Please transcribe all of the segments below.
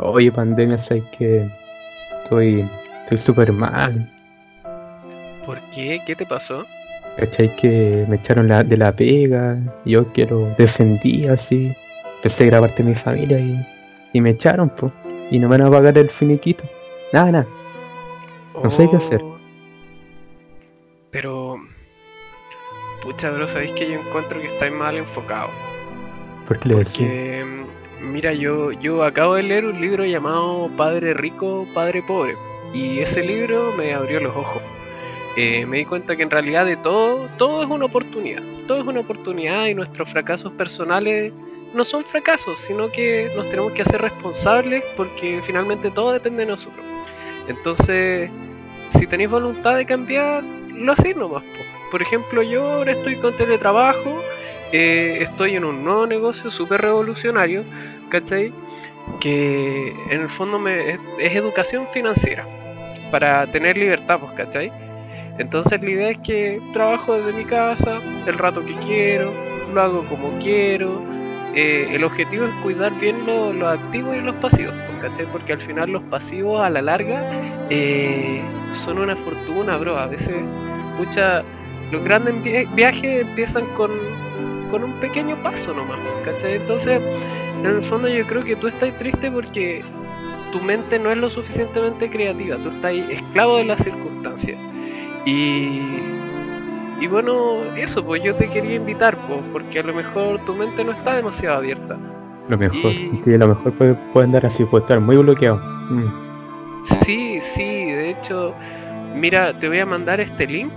Oye, pandemia, sabes que estoy estoy súper mal. ¿Por qué? ¿Qué te pasó? ¿Cachai? Que me echaron la, de la pega. Yo quiero defendí así. Empecé a grabarte mi familia y, y me echaron, pues. Y no me van a pagar el finiquito. Nada, nada. No sé qué hacer. Oh. Pero. Pucha, bro, sabéis que yo encuentro que estáis mal enfocado. ¿Por qué le? Porque, mira, yo, yo acabo de leer un libro llamado Padre Rico, Padre Pobre. Y ese libro me abrió los ojos. Eh, me di cuenta que en realidad de todo, todo es una oportunidad. Todo es una oportunidad y nuestros fracasos personales no son fracasos, sino que nos tenemos que hacer responsables porque finalmente todo depende de nosotros. Entonces, si tenéis voluntad de cambiar, lo hacéis nomás. po. Por ejemplo, yo ahora estoy con teletrabajo, eh, estoy en un nuevo negocio súper revolucionario, ¿cachai? Que en el fondo me, es, educación financiera, para tener libertad, pues, ¿cachai? Entonces la idea es que trabajo desde mi casa el rato que quiero, lo hago como quiero. eh, el objetivo es cuidar bien lo- los activos y los pasivos, pues, ¿cachai? Porque al final los pasivos a la larga eh, son una fortuna, bro. A veces, pucha, los grandes vi- viajes empiezan con, con un pequeño paso nomás, ¿cachai? Entonces, en el fondo yo creo que tú estás triste porque tu mente no es lo suficientemente creativa, tú estás esclavo de las circunstancias. Y, y bueno, eso, pues yo te quería invitar, pues, porque a lo mejor tu mente no está demasiado abierta. Lo mejor. y- Sí, a lo mejor puede, puede andar así, puede estar muy bloqueado. Mm. Sí, sí, de hecho, mira, te voy a mandar este link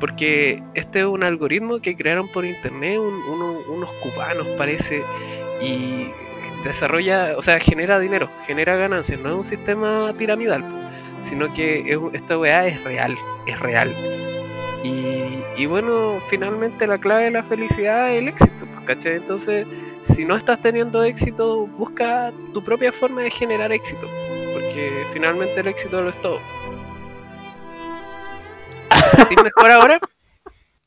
porque este es un algoritmo que crearon por internet un- uno- unos cubanos, parece, y desarrolla, o sea, genera dinero, genera ganancias, no es un sistema piramidal, sino que esta weá es real, es real. Y, bueno, finalmente la clave de la felicidad es el éxito, ¿cachai? Entonces, si no estás teniendo éxito, busca tu propia forma de generar éxito porque finalmente el éxito lo es todo. ¿Te sentís mejor ahora?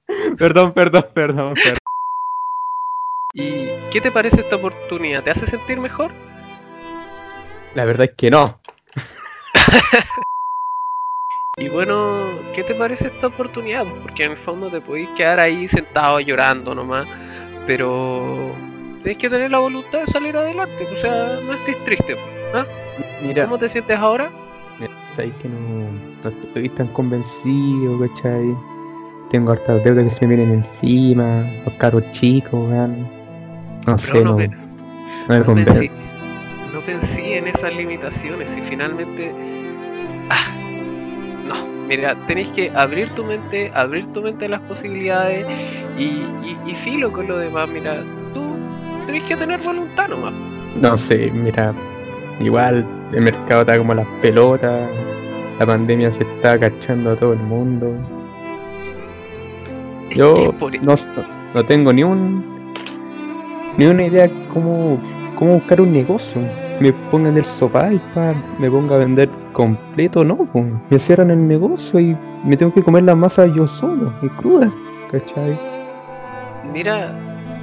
Perdón, perdón, perdón, perdón. ¿Y qué te parece esta oportunidad? ¿Te hace sentir mejor? La verdad es que no. Y bueno, ¿qué te parece esta oportunidad? Porque en el fondo te podéis quedar ahí sentado llorando nomás, pero tienes que tener la voluntad de salir adelante, o sea, no estés triste. pues, ¿ah? Mira, ¿Cómo te sientes ahora? sabéis que no, no estoy tan convencido, ¿cachai? Tengo hartas deudas que se me vienen encima, los caros chicos, weón. No sé, no, pe- pensé, no pensé en esas limitaciones y finalmente... Ah, no, mira, tenéis que abrir tu mente, abrir tu mente a las posibilidades y, y, y filo con lo demás. Mira, tú tenés que tener voluntad nomás. No sé, mira, igual el mercado está como las pelotas, la pandemia se está cachando a todo el mundo. Yo no, no tengo ni un ni una idea cómo, cómo buscar un negocio. Me pongan el sofá y me ponga a vender completo, no, me cierran el negocio y me tengo que comer la masa yo solo, y cruda, ¿cachai? Mira,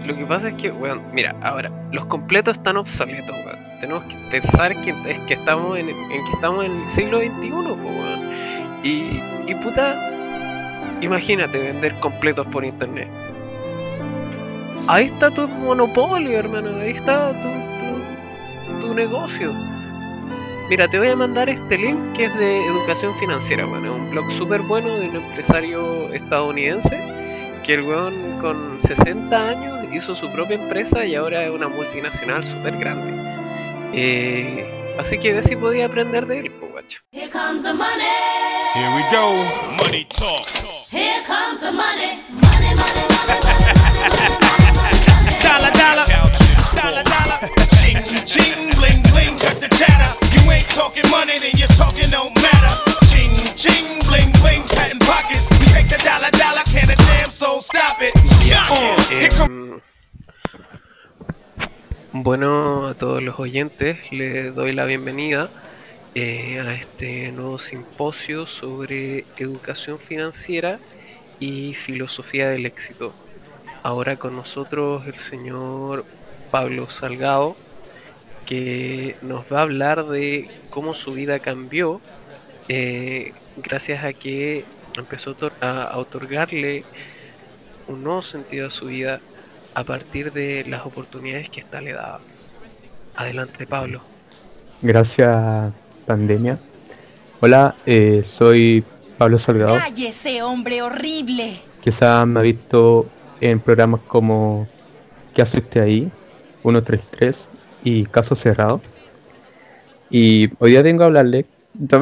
lo que pasa es que, weón, mira, ahora, los completos están obsoletos, weón. Tenemos que pensar que, es que estamos en, que estamos en el siglo XXI, weón. Y, y puta, imagínate vender completos por internet. Ahí está tu monopolio, hermano, ahí está tu, tu, tu negocio. Mira, te voy a mandar este link que es de educación financiera, weón. Es un blog súper bueno de un empresario estadounidense que el weón con 60 años hizo su propia empresa y ahora es una multinacional súper grande. Eh, así que ve si podía aprender de él, po, guacho. Here comes the money. Here we go. Money talk. Here comes the money. Money, money, money. Dollar, dollar. Dollar, dollar. Ching, ching, bling, bling, cut the chatter. You ain't talking money, then your talking don't matter. Ching, ching, bling, bling, patent pockets. We take the dollar, dollar, can a damn soul stop it? Uh, here come bueno, a todos los oyentes les doy la bienvenida eh, a este nuevo simposio sobre educación financiera y filosofía del éxito. Ahora con nosotros el señor Pablo Salgado que nos va a hablar de cómo su vida cambió eh, gracias a que empezó a otor- a, a otorgarle un nuevo sentido a su vida a partir de las oportunidades que ésta le daba. Adelante, Pablo. Gracias, pandemia. Hola, eh, soy Pablo Salgado. ¡Cállese, hombre horrible! Quizás me ha visto en programas como ¿Qué hace usted ahí? 133 y Caso Cerrado. Y hoy día vengo a hablarle.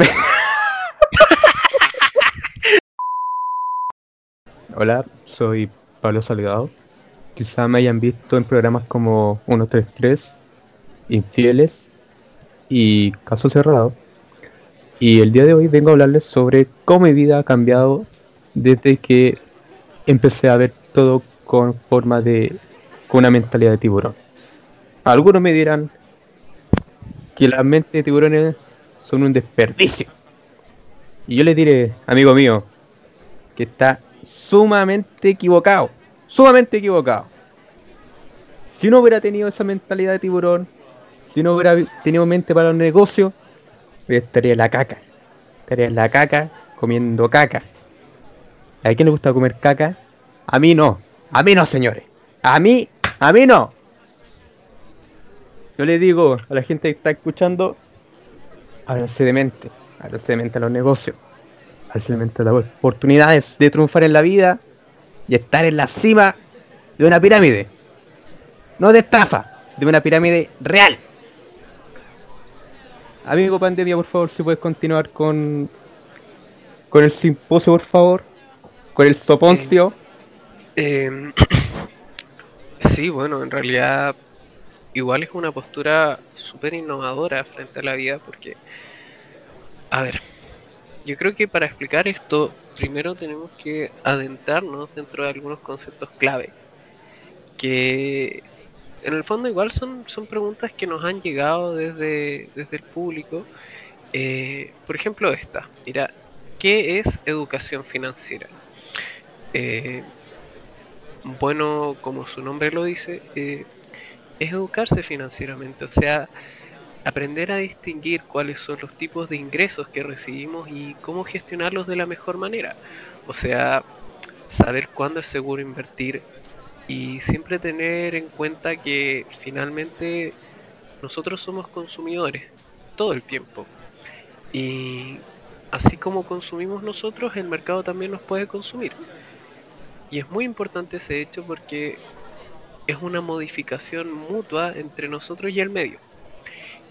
Hola, soy Pablo Salgado. Quizás me hayan visto en programas como 133, Infieles y Caso Cerrado. Y el día de hoy vengo a hablarles sobre cómo mi vida ha cambiado desde que empecé a ver todo con forma de con una mentalidad de tiburón. Algunos me dirán que las mentes de tiburones son un desperdicio. Y yo les diré, amigo mío, que está sumamente equivocado. Sumamente equivocado. Si no hubiera tenido esa mentalidad de tiburón, si no hubiera tenido mente para los negocios, estaría en la caca. Estaría en la caca comiendo caca. ¿A quién le gusta comer caca? A mí no. A mí no, señores. A mí, a mí no. Yo le digo a la gente que está escuchando, háblense de mente. Háblense de mente a los negocios. Háblense de mente a las oportunidades de triunfar en la vida y estar en la cima de una pirámide. No de estafa, de una pirámide real. Amigo Pandemia, por favor, si puedes continuar con, con el simposio, por favor. Con el soponcio. Em, sí, bueno, en realidad igual es una postura súper innovadora frente a la vida porque, a ver, yo creo que para explicar esto, primero tenemos que adentrarnos dentro de algunos conceptos clave que en el fondo igual son, son preguntas que nos han llegado desde, desde el público. Eh, por ejemplo, esta, mira, ¿qué es educación financiera? Eh, bueno, como su nombre lo dice, eh, es educarse financieramente, o sea, aprender a distinguir cuáles son los tipos de ingresos que recibimos y cómo gestionarlos de la mejor manera. O sea, saber cuándo es seguro invertir y siempre tener en cuenta que finalmente nosotros somos consumidores todo el tiempo. Y así como consumimos nosotros, el mercado también nos puede consumir. Y es muy importante ese hecho porque es una modificación mutua entre nosotros y el medio.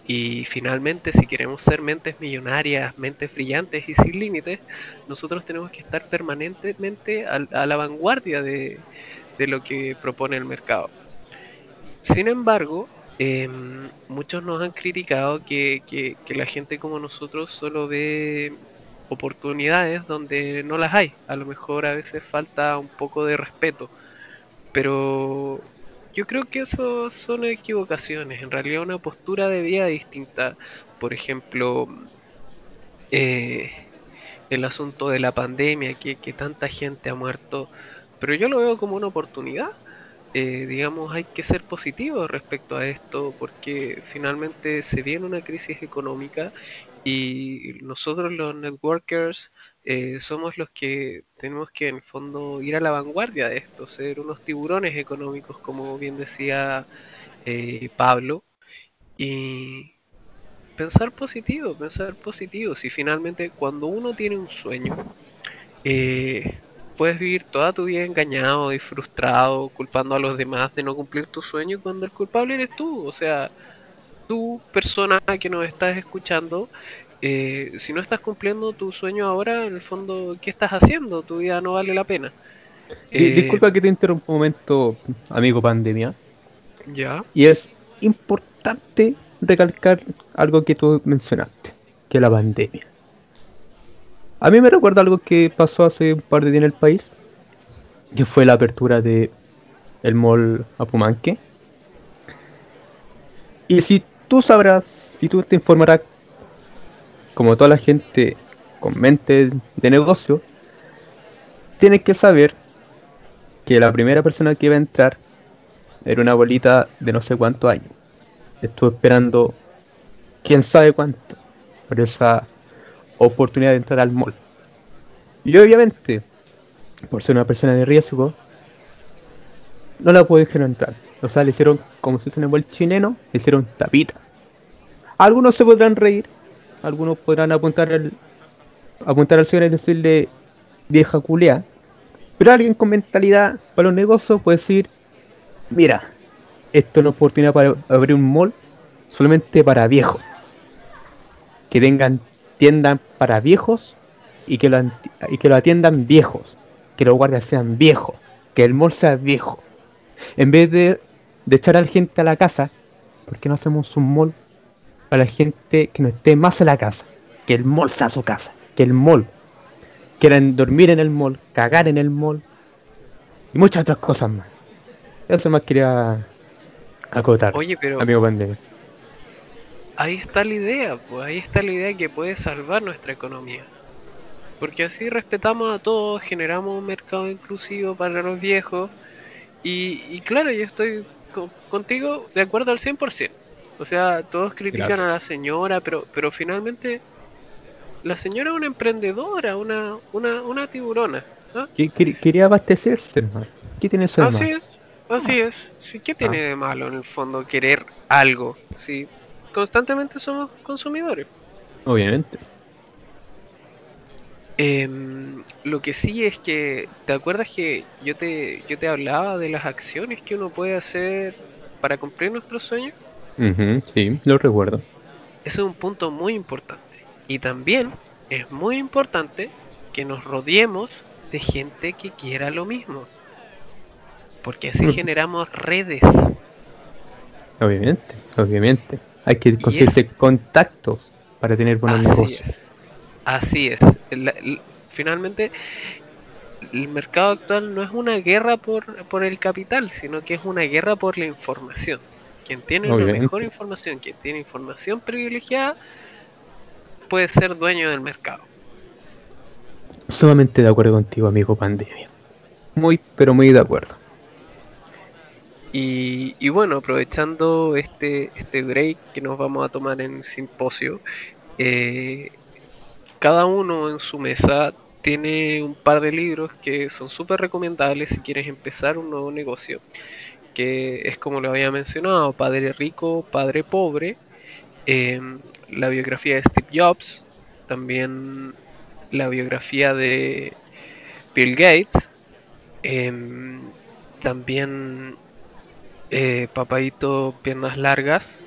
Y finalmente, si queremos ser mentes millonarias, mentes brillantes y sin límites, nosotros tenemos que estar permanentemente a, la vanguardia de, de lo que propone el mercado. Sin embargo, em, muchos nos han criticado que- que la gente como nosotros solo ve oportunidades donde no las hay. A lo mejor a veces falta un poco de respeto. Pero yo creo que eso son equivocaciones. En realidad una postura de vida distinta. Por ejemplo, eh, el asunto de la pandemia, que, tanta gente ha muerto. Pero yo lo veo como una oportunidad. Eh, digamos, hay que ser positivos respecto a esto porque finalmente se viene una crisis económica y nosotros los networkers eh, somos los que tenemos que en el fondo ir a la vanguardia de esto, ser unos tiburones económicos, como bien decía eh, Pablo, y pensar positivo, pensar positivo. Si finalmente cuando uno tiene un sueño, eh, puedes vivir toda tu vida engañado y frustrado, culpando a los demás de no cumplir tu sueño cuando el culpable eres tú. O sea, tú, persona que nos estás escuchando, eh, si no estás cumpliendo tu sueño ahora, en el fondo, ¿qué estás haciendo? Tu vida no vale la pena. Eh, Disculpa que te interrumpa un momento, amigo Pandemia. Ya. Y es importante recalcar algo que tú mencionaste, que la pandemia. A mí me recuerda algo que pasó hace un par de días en el país, que fue la apertura de el mall Apumanque. Y si tú sabrás, si tú te informarás, como toda la gente con mente de negocio, tienes que saber que la primera persona que iba a entrar era una bolita de no sé cuántos años. estuvo esperando quién sabe cuánto por esa oportunidad de entrar al mall. Y obviamente, por ser una persona de riesgo, no la dejar entrar. O sea, le hicieron, como se dice en el chileno, le hicieron tapita. Algunos se podrán reír, algunos podrán apuntar al, apuntar al señor y decirle vieja culea. Pero alguien con mentalidad para los negocios puede decir, mira, esto es una oportunidad para abrir un mall solamente para viejos. Que tengan tiendas para viejos y que, lo, y que lo atiendan viejos. Que los guardias sean viejos. Que el mall sea viejo. En vez de, de echar a la gente a la casa, ¿por qué no hacemos un mall para la gente que no esté más en la casa? Que el mall sea su casa. Que el mall quieran dormir en el mall, cagar en el mall y muchas otras cosas más. Eso más quería acotar, Oye, pero amigo pandemia. ahí está la idea, pues ahí está la idea que puede salvar nuestra economía. Porque así respetamos a todos, generamos un mercado inclusivo para los viejos. Y, y claro, yo estoy co- contigo de acuerdo al 100%. O sea, todos critican Gracias. a la señora, pero, pero finalmente la señora es una emprendedora, una, una, una tiburona. ¿no? Que- que- Quería abastecerse, hermano. ¿Qué tiene eso de Así malo? es, así es. Sí, ¿Qué tiene de malo en el fondo querer algo? Si constantemente somos consumidores. Obviamente. Em, lo que sí es que, ¿te acuerdas que yo te, yo te hablaba de las acciones que uno puede hacer para cumplir nuestros sueños? Ujú, sí, lo recuerdo. Ese es un punto muy importante. Y también es muy importante que nos rodeemos de gente que quiera lo mismo. Porque así Mm. generamos redes. Obviamente, obviamente. Hay que conseguirse contactos para tener buenos Así negocios. es. Así es. La- finalmente, el mercado actual no es una guerra por, por el capital, sino que es una guerra por la información. Quien tiene la Obviamente. mejor información, quien tiene información privilegiada, puede ser dueño del mercado. Sumamente de acuerdo contigo, amigo pandemia. Muy, pero muy de acuerdo. Y, y bueno, aprovechando este, este break que nos vamos a tomar en el simposio, eh, cada uno en su mesa tiene un par de libros que son súper recomendables si quieres empezar un nuevo negocio, que es como lo había mencionado, Padre Rico, Padre Pobre, em, la biografía de Steve Jobs, también la biografía de Bill Gates, em, también eh, Papadito Piernas Largas,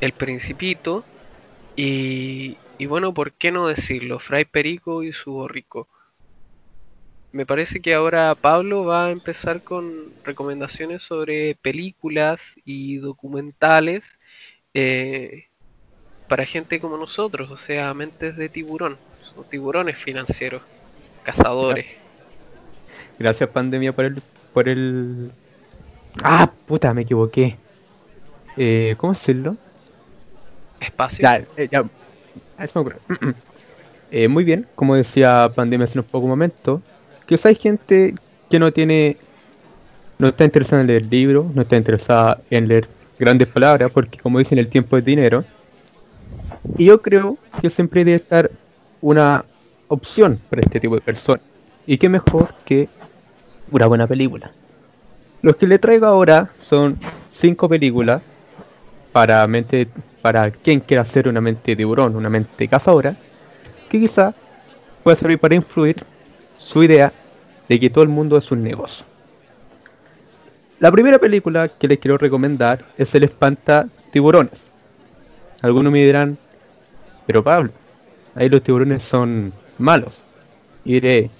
El Principito y, y bueno, ¿por qué no decirlo? Fray Perico y su borrico. Me parece que ahora Pablo va a empezar con recomendaciones sobre películas y documentales eh, para gente como nosotros, o sea, mentes de tiburón, son tiburones financieros, cazadores. Gracias, pandemia, por el. por el. Ah, puta, me equivoqué. Eh, ¿Cómo decirlo? Espacio. Ya, eh, ya. Se me ocurre. Eh, muy bien, como decía Pandemia hace unos pocos momentos, que hay gente que no tiene, no está interesada en leer libros, no está interesada en leer grandes palabras, porque como dicen, el tiempo es dinero. Y yo creo que siempre debe estar una opción para este tipo de personas. Y qué mejor que una buena película. Los que le traigo ahora son cinco películas para mente para quien quiera hacer una mente tiburón, una mente cazadora, que quizá pueda servir para influir su idea de que todo el mundo es un negocio. La primera película que les quiero recomendar es El Espanta Tiburones. Algunos me dirán, pero Pablo, ahí los tiburones son malos. Y diré,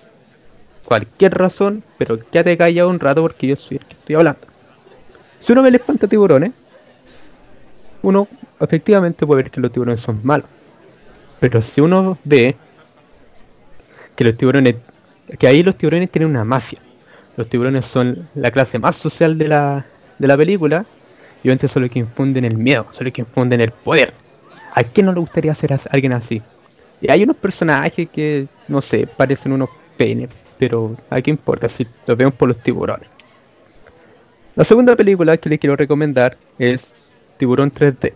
cualquier razón, pero quédate callado un rato porque yo soy el que estoy hablando. Si uno ve el espanta tiburones, uno efectivamente puede ver que los tiburones son malos. Pero si uno ve que los tiburones, que ahí los tiburones tienen una mafia. Los tiburones son la clase más social de la, de la película y obviamente son los que infunden el miedo, son los que infunden el poder. ¿A quién no le gustaría ser as- alguien así? Y hay unos personajes que, no sé, parecen unos penes, pero ¿a qué importa si los vemos por los tiburones? La segunda película que les quiero recomendar es tiburón 3D.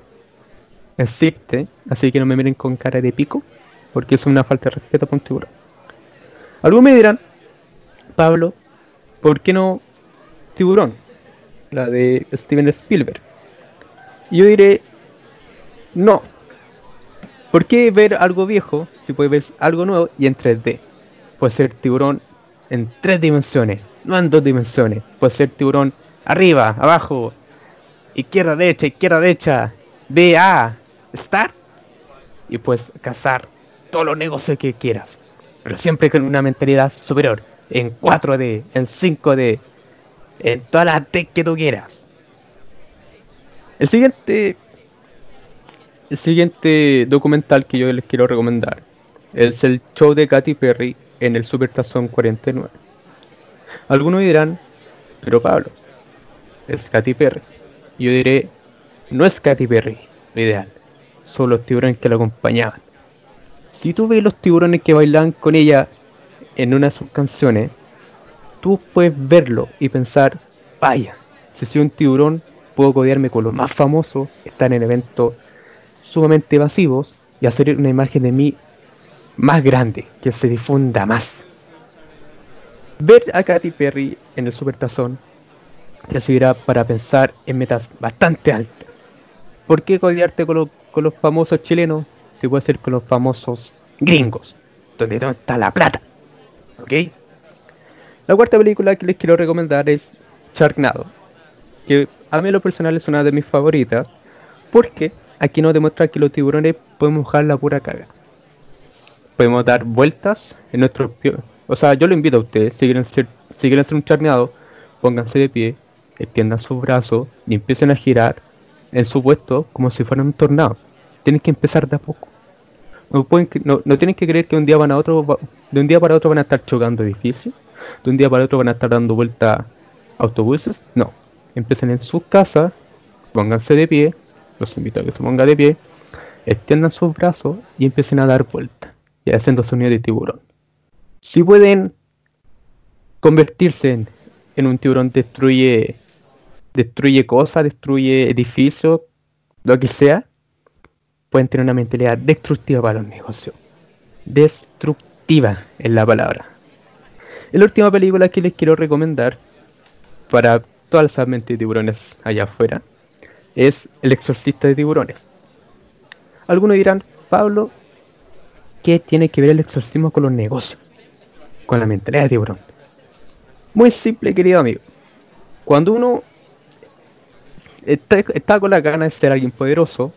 Existe, así que no me miren con cara de pico, porque es una falta de respeto un tiburón. Algunos me dirán, Pablo, ¿por qué no tiburón? La de Steven Spielberg. Yo diré, no. ¿Por qué ver algo viejo si puedes ver algo nuevo y en 3D? Puede ser tiburón en tres dimensiones, no en dos dimensiones. Puede ser tiburón arriba, abajo, izquierda, derecha, izquierda, derecha, B, A, estar. Y puedes cazar todos los negocios que quieras. Pero siempre con una mentalidad superior. En 4D, en 5D, en todas las tech que tú quieras. El siguiente. El siguiente documental que yo les quiero recomendar es el show de Katy Perry en el Super Tazón 49. Algunos dirán, pero Pablo, es Katy Perry. Yo diré, no es Katy Perry lo ideal, son los tiburones que la acompañaban. Si tú ves los tiburones que bailan con ella en una de sus canciones, tú puedes verlo y pensar, vaya, si soy un tiburón, puedo codearme con los más famosos, estar en eventos sumamente masivos y hacer una imagen de mí más grande, que se difunda más. Ver a Katy Perry en el Supertazón te servirá para pensar en metas bastante altas. ¿Por qué codearte con, los- con los famosos chilenos si puede ser con los famosos gringos? Donde no está la plata. ¿Ok? La cuarta película que les quiero recomendar es Sharknado. Que a mí lo personal es una de mis favoritas. Porque aquí nos demuestra que los tiburones podemos dejar la pura caga. Podemos dar vueltas en nuestro pie. O sea, yo lo invito a ustedes, si quieren, ser, si quieren hacer un charneado, pónganse de pie, extiendan sus brazos y empiecen a girar en su puesto como si fueran un tornado. Tienen que empezar de a poco. No, pueden, no, no tienen que creer que un día van a otro, de un día para otro van a estar chocando edificios, de un día para otro van a estar dando vuelta autobuses. No, empiecen en sus casas, pónganse de pie, los invito a que se pongan de pie, extiendan sus brazos y empiecen a dar vuelta, y haciendo sonido de tiburón. Si pueden convertirse en, en un tiburón destruye destruye cosas, destruye edificios, lo que sea, pueden tener una mentalidad destructiva para los negocios. Destructiva es la palabra. La última película que les quiero recomendar para todas las mentes de tiburones allá afuera es El exorcista de tiburones. Algunos dirán, Pablo, ¿qué tiene que ver el exorcismo con los negocios? Con la mentalidad de tiburón. Muy simple, querido amigo. Cuando uno está, está con la gana de ser alguien poderoso,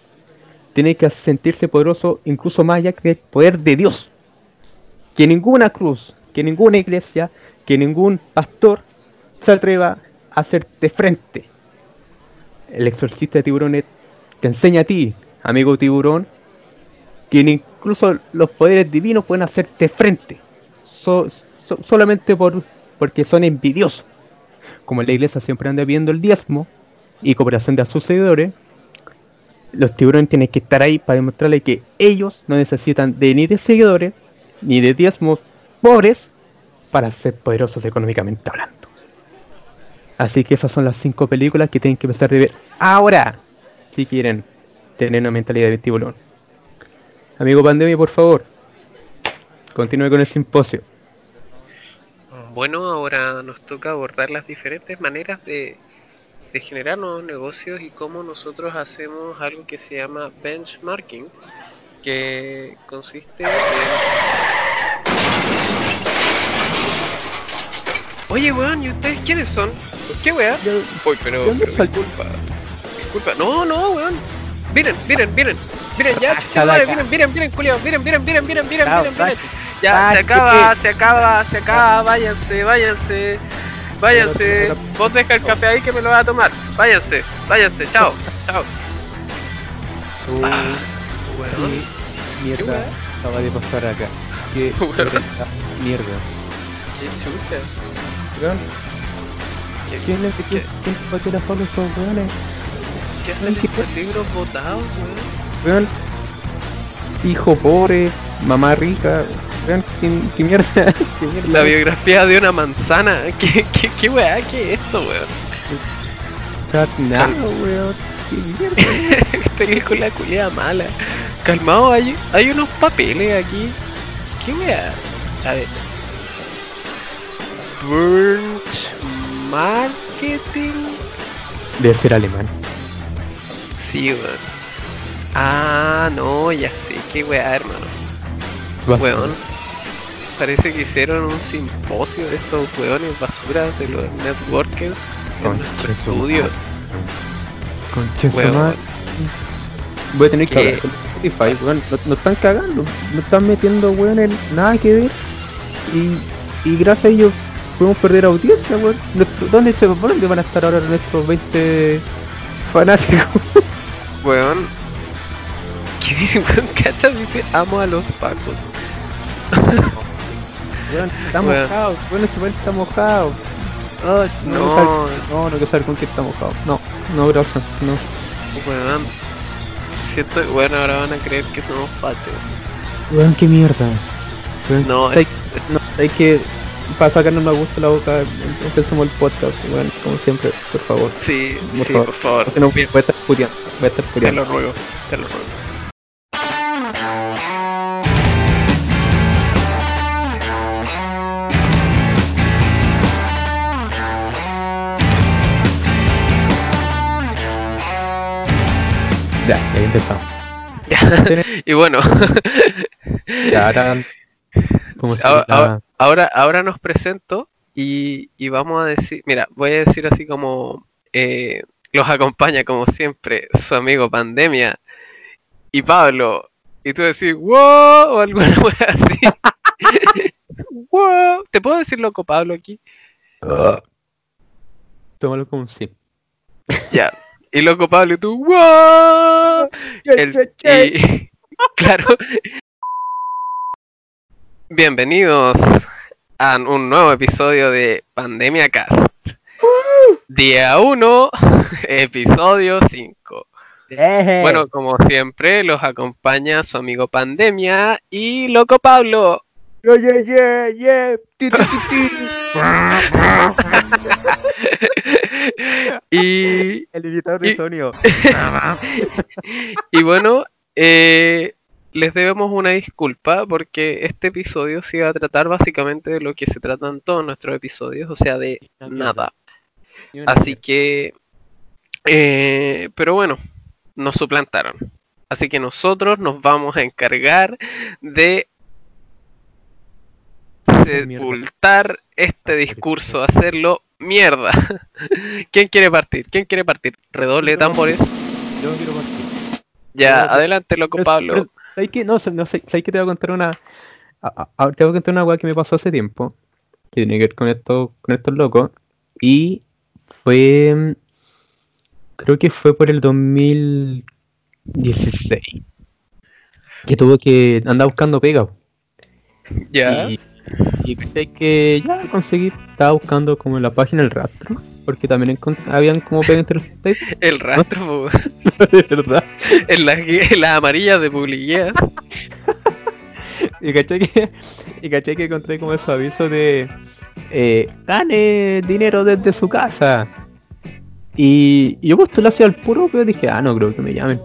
tiene que sentirse poderoso incluso más allá que el poder de Dios. Que ninguna cruz, que ninguna iglesia, que ningún pastor se atreva a hacerte frente. El exorcista de tiburones te enseña a ti, amigo tiburón, que incluso los poderes divinos pueden hacerte frente. So- so- solamente por, porque son envidiosos. Como la iglesia siempre anda viendo el diezmo y cooperación de sus seguidores, los tiburones tienen que estar ahí para demostrarle que ellos no necesitan de ni de seguidores ni de diezmos pobres para ser poderosos económicamente hablando. Así que esas son las cinco películas que tienen que empezar a ver ahora si quieren tener una mentalidad de tiburón. Amigo Pandemia, por favor, continúe con el simposio. Bueno, ahora nos toca abordar las diferentes maneras de, de generar nuevos negocios y cómo nosotros hacemos algo que se llama benchmarking, que consiste en... Oye, weón, ¿y ustedes quiénes son? ¿Qué weá? Uy, pero, ¿de dónde pero disculpa. Disculpa. No, no, weón. Miren, miren, miren. Miren, ya, Raja chucha madre, miren, miren, miren, culiao. Miren, miren, miren, miren, miren, miren, miren. Ya, Ah, se acaba, se acaba, se acaba. Váyanse, váyanse. Váyanse. Pero- Vos deja el café ahí que me lo va a tomar. Váyanse, váyanse. Chao, chao. Uh, qué mierda acaba de pasar acá. Qué mierda. Qué chucha. ¿Qué, ¿Quién es qué- que quién patea las fotos esos weones? qué hacen estos libros botados, weón? Weón, hijo pobre, mamá rica, weón, ¿qué, qué mierda? ¿Qué mierda? La biografía de una manzana. ¿Qué, qué, qué weá? ¿Qué es esto, weón? Sharknado, weón. qué mierda. Película culiada mala. Calmado, hay, hay unos papeles aquí. ¿Qué wea? A ver. Burnt Marketing. Debe ser alemán. Sí, weón. Ah, no, ya sé. Qué wea, hermano. Weón. Parece que hicieron un simposio de estos weones basuras de los networkers en nuestro su estudio. Concha. Voy a tener que hablar con Spotify, weón. No, no están cagando. No están metiendo, weón, en nada que ver. Y, y gracias a ellos podemos perder audiencia, weón. ¿Dónde, se, ¿Dónde van a estar ahora nuestros 20 fanáticos? Weón. ¿Qué dice, weón? Cacha dice amo a los pacos. Weón, está mojado. Weón, este weón está mojado. Ay, no, No. no, no quiero saber con qué está mojado. No, no, gracias. No. Weón. Siento, bueno, ahora van a creer que somos patos. Weón, qué mierda. Weón, No, hay, no, hay que. Para sacarnos la gusto la boca, empecemos el podcast, weón, como siempre, por favor. Sí, Por sí, favor. por favor. Porque no voy a estar puteando, voy a estar Te puteando. lo ruego, te lo ruego. Ya, ahí empezamos. y bueno, Ya, ahora. Ahora, ahora- ahora, ahora nos presento y, y vamos a decir, mira, voy a decir así como eh, los acompaña como siempre su amigo Pandemia y Pablo. Y tú decís, wow, o alguna wea así. wow. ¿Te puedo decir loco Pablo aquí? Ah. Tómalo como un sí. Ya. Y loco Pablo y tú, wow. El- y- claro. Bienvenidos a un nuevo episodio de Pandemia Cast. Día 1, episodio 5. Bueno, como siempre, los acompaña su amigo Pandemia y Loco Pablo. Yeah, yeah, yeah, yeah. Y, El Y- de sonido. y bueno, eh, les debemos una disculpa porque este episodio se iba a tratar básicamente de lo que se tratan todos nuestros episodios, o sea, de nada. Así que, eh, pero bueno, nos suplantaron. Así que nosotros nos vamos a encargar de sepultar este discurso, hacerlo mierda. ¿Quién quiere partir? ¿Quién quiere partir? Redoble de tambores. Yo quiero partir. Ya, Pero- adelante, loco Pero- Pablo. ¿Sabes qué? No, no sé, ¿sabes qué? Te voy a contar una. a- a- te voy a contar una weá que me pasó hace tiempo. Que tiene que ver con esto, con estos locos. Y fue. Creo que fue por el 2016. Que tuve que andar buscando pega. Ya. Y, y pensé que ya conseguí. Estaba buscando como en la página el rastro. Porque también habían como pega entre. El rastro, po, de verdad. en las en las amarillas de publicidad. Y caché que, y caché que encontré como esos avisos de eh, gane dinero desde su casa. Y, y yo postulé hacia el puro, pero dije, ah, no creo que me llamen.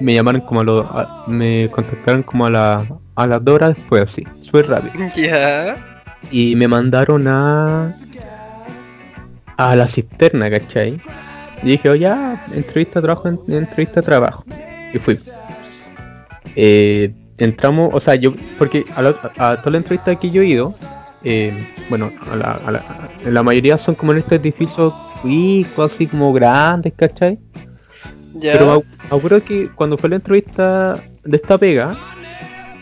Me llamaron como a los. me contactaron como a, la, a las dos horas después, así, súper rápido. Ya. Y me mandaron a. a la cisterna, ¿cachai? Y dije, oh, ya, entrevista trabajo, en, entrevista trabajo. Y fui. Eh, entramos, o sea, yo, porque a, la- a toda la entrevista que yo he ido, eh, bueno, a la, a la, la mayoría son como en estos edificios cuicos, así como grandes, ¿cachai? Ya. Pero me acuerdo que cuando fue la entrevista de esta pega,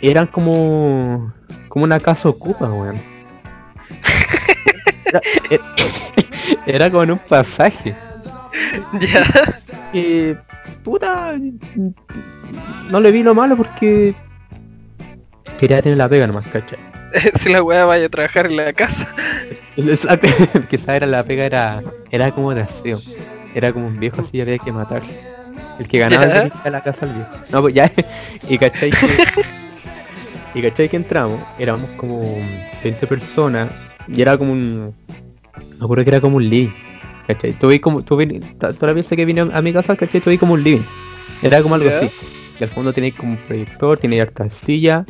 eran como. como una casa ocupa, weón. Era, era- era como en un pasaje. ya. Que. puta. No le vi lo malo porque. Quería tener la pega nomás, ¿cachai? si la weá vaya a trabajar en la casa. Quizá era la pega, era, era como de aseo. Era como un viejo así, había que matarse. El que ganaba a la casa al viejo. No, pues ya. Y cachai que. Y cachai que entramos, éramos como 20 personas. Y era como un. Me acuerdo que era como un living. ¿cachai? Tuve como, tuve, toda la pieza que vine a mi casa, ¿cachai? Tuve como un living. Era como algo así. Y al fondo tenéis como un proyector, tiene hartas sillas.